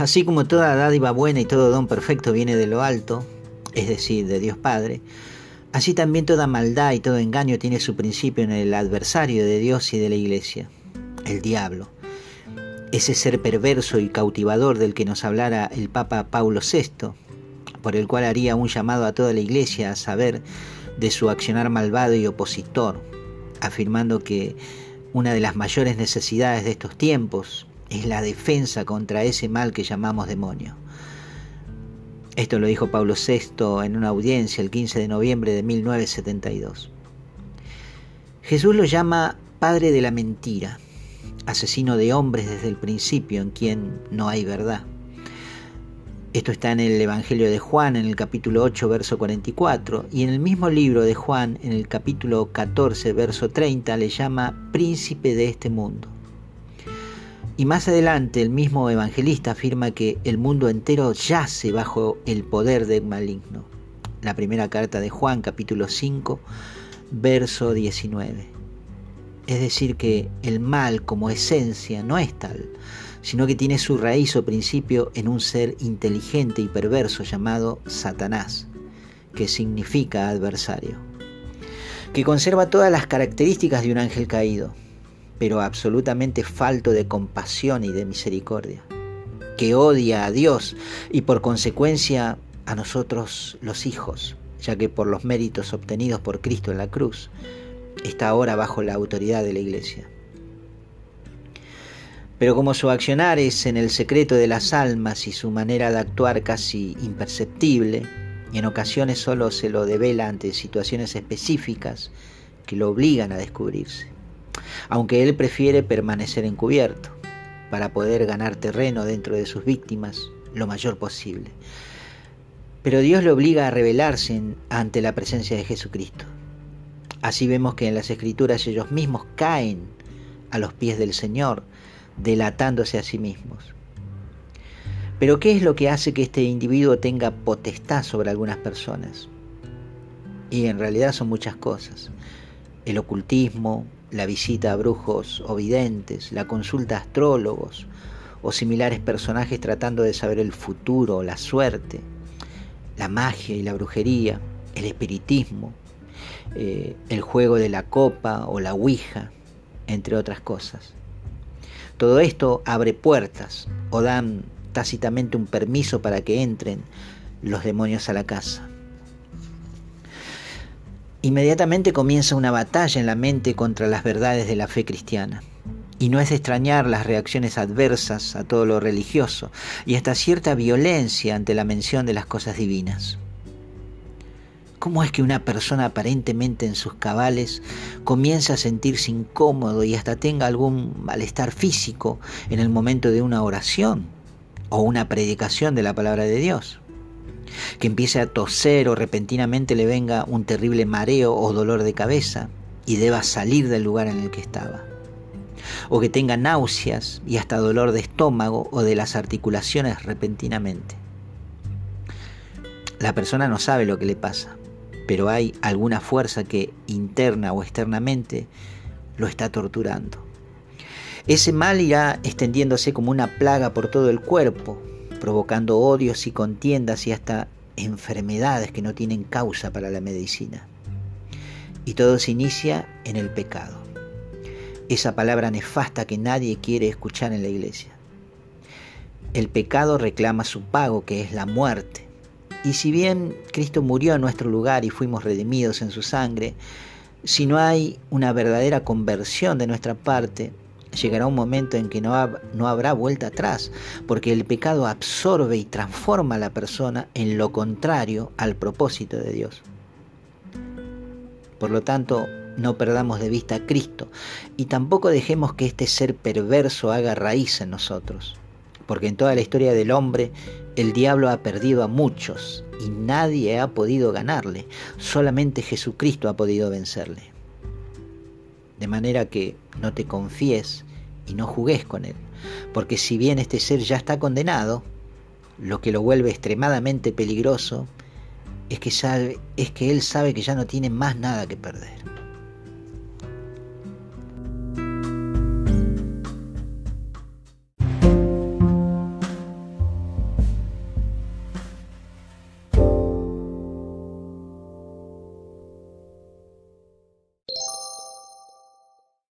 Así como toda dádiva buena y todo don perfecto viene de lo alto, es decir, de Dios Padre, así también toda maldad y todo engaño tiene su principio en el adversario de Dios y de la Iglesia, el diablo, ese ser perverso y cautivador del que nos hablara el Papa Paulo VI, por el cual haría un llamado a toda la Iglesia a saber de su accionar malvado y opositor, afirmando que una de las mayores necesidades de estos tiempos es la defensa contra ese mal que llamamos demonio. Esto lo dijo Pablo VI en una audiencia el 15 de noviembre de 1972. Jesús lo llama Padre de la Mentira, asesino de hombres desde el principio en quien no hay verdad. Esto está en el Evangelio de Juan, en el capítulo 8, verso 44, y en el mismo libro de Juan, en el capítulo 14, verso 30, le llama príncipe de este mundo. Y más adelante el mismo evangelista afirma que el mundo entero yace bajo el poder del maligno. La primera carta de Juan, capítulo 5, verso 19. Es decir, que el mal como esencia no es tal, sino que tiene su raíz o principio en un ser inteligente y perverso llamado Satanás, que significa adversario, que conserva todas las características de un ángel caído, pero absolutamente falto de compasión y de misericordia, que odia a Dios y por consecuencia a nosotros los hijos, ya que por los méritos obtenidos por Cristo en la cruz, está ahora bajo la autoridad de la Iglesia. Pero como su accionar es en el secreto de las almas y su manera de actuar casi imperceptible, y en ocasiones solo se lo devela ante situaciones específicas que lo obligan a descubrirse, aunque él prefiere permanecer encubierto para poder ganar terreno dentro de sus víctimas lo mayor posible. Pero Dios le obliga a revelarse ante la presencia de Jesucristo. Así vemos que en las escrituras ellos mismos caen a los pies del Señor delatándose a sí mismos. Pero ¿qué es lo que hace que este individuo tenga potestad sobre algunas personas? Y en realidad son muchas cosas. El ocultismo, la visita a brujos o videntes, la consulta a astrólogos o similares personajes tratando de saber el futuro la suerte, la magia y la brujería, el espiritismo, eh, el juego de la copa o la ouija, entre otras cosas. Todo esto abre puertas o dan tácitamente un permiso para que entren los demonios a la casa. Inmediatamente comienza una batalla en la mente contra las verdades de la fe cristiana. Y no es de extrañar las reacciones adversas a todo lo religioso y hasta cierta violencia ante la mención de las cosas divinas. ¿Cómo es que una persona aparentemente en sus cabales comienza a sentirse incómodo y hasta tenga algún malestar físico en el momento de una oración o una predicación de la palabra de Dios? Que empiece a toser o repentinamente le venga un terrible mareo o dolor de cabeza y deba salir del lugar en el que estaba. O que tenga náuseas y hasta dolor de estómago o de las articulaciones repentinamente. La persona no sabe lo que le pasa pero hay alguna fuerza que interna o externamente lo está torturando. Ese mal irá extendiéndose como una plaga por todo el cuerpo, provocando odios y contiendas y hasta enfermedades que no tienen causa para la medicina. Y todo se inicia en el pecado, esa palabra nefasta que nadie quiere escuchar en la iglesia. El pecado reclama su pago, que es la muerte. Y si bien Cristo murió en nuestro lugar y fuimos redimidos en su sangre, si no hay una verdadera conversión de nuestra parte, llegará un momento en que no, no, habrá vuelta atrás, porque el pecado absorbe y transforma a la persona en lo contrario al propósito de Dios. Por lo tanto, no perdamos de vista a Cristo y tampoco dejemos que este ser perverso haga raíz en nosotros porque en toda la historia del hombre el diablo ha perdido a muchos y nadie ha podido ganarle, solamente Jesucristo ha podido vencerle. De manera que no te confíes y no jugues con él, porque si bien este ser ya está condenado, lo que lo vuelve extremadamente peligroso es que, sabe, es que él sabe que ya no tiene más nada que perder.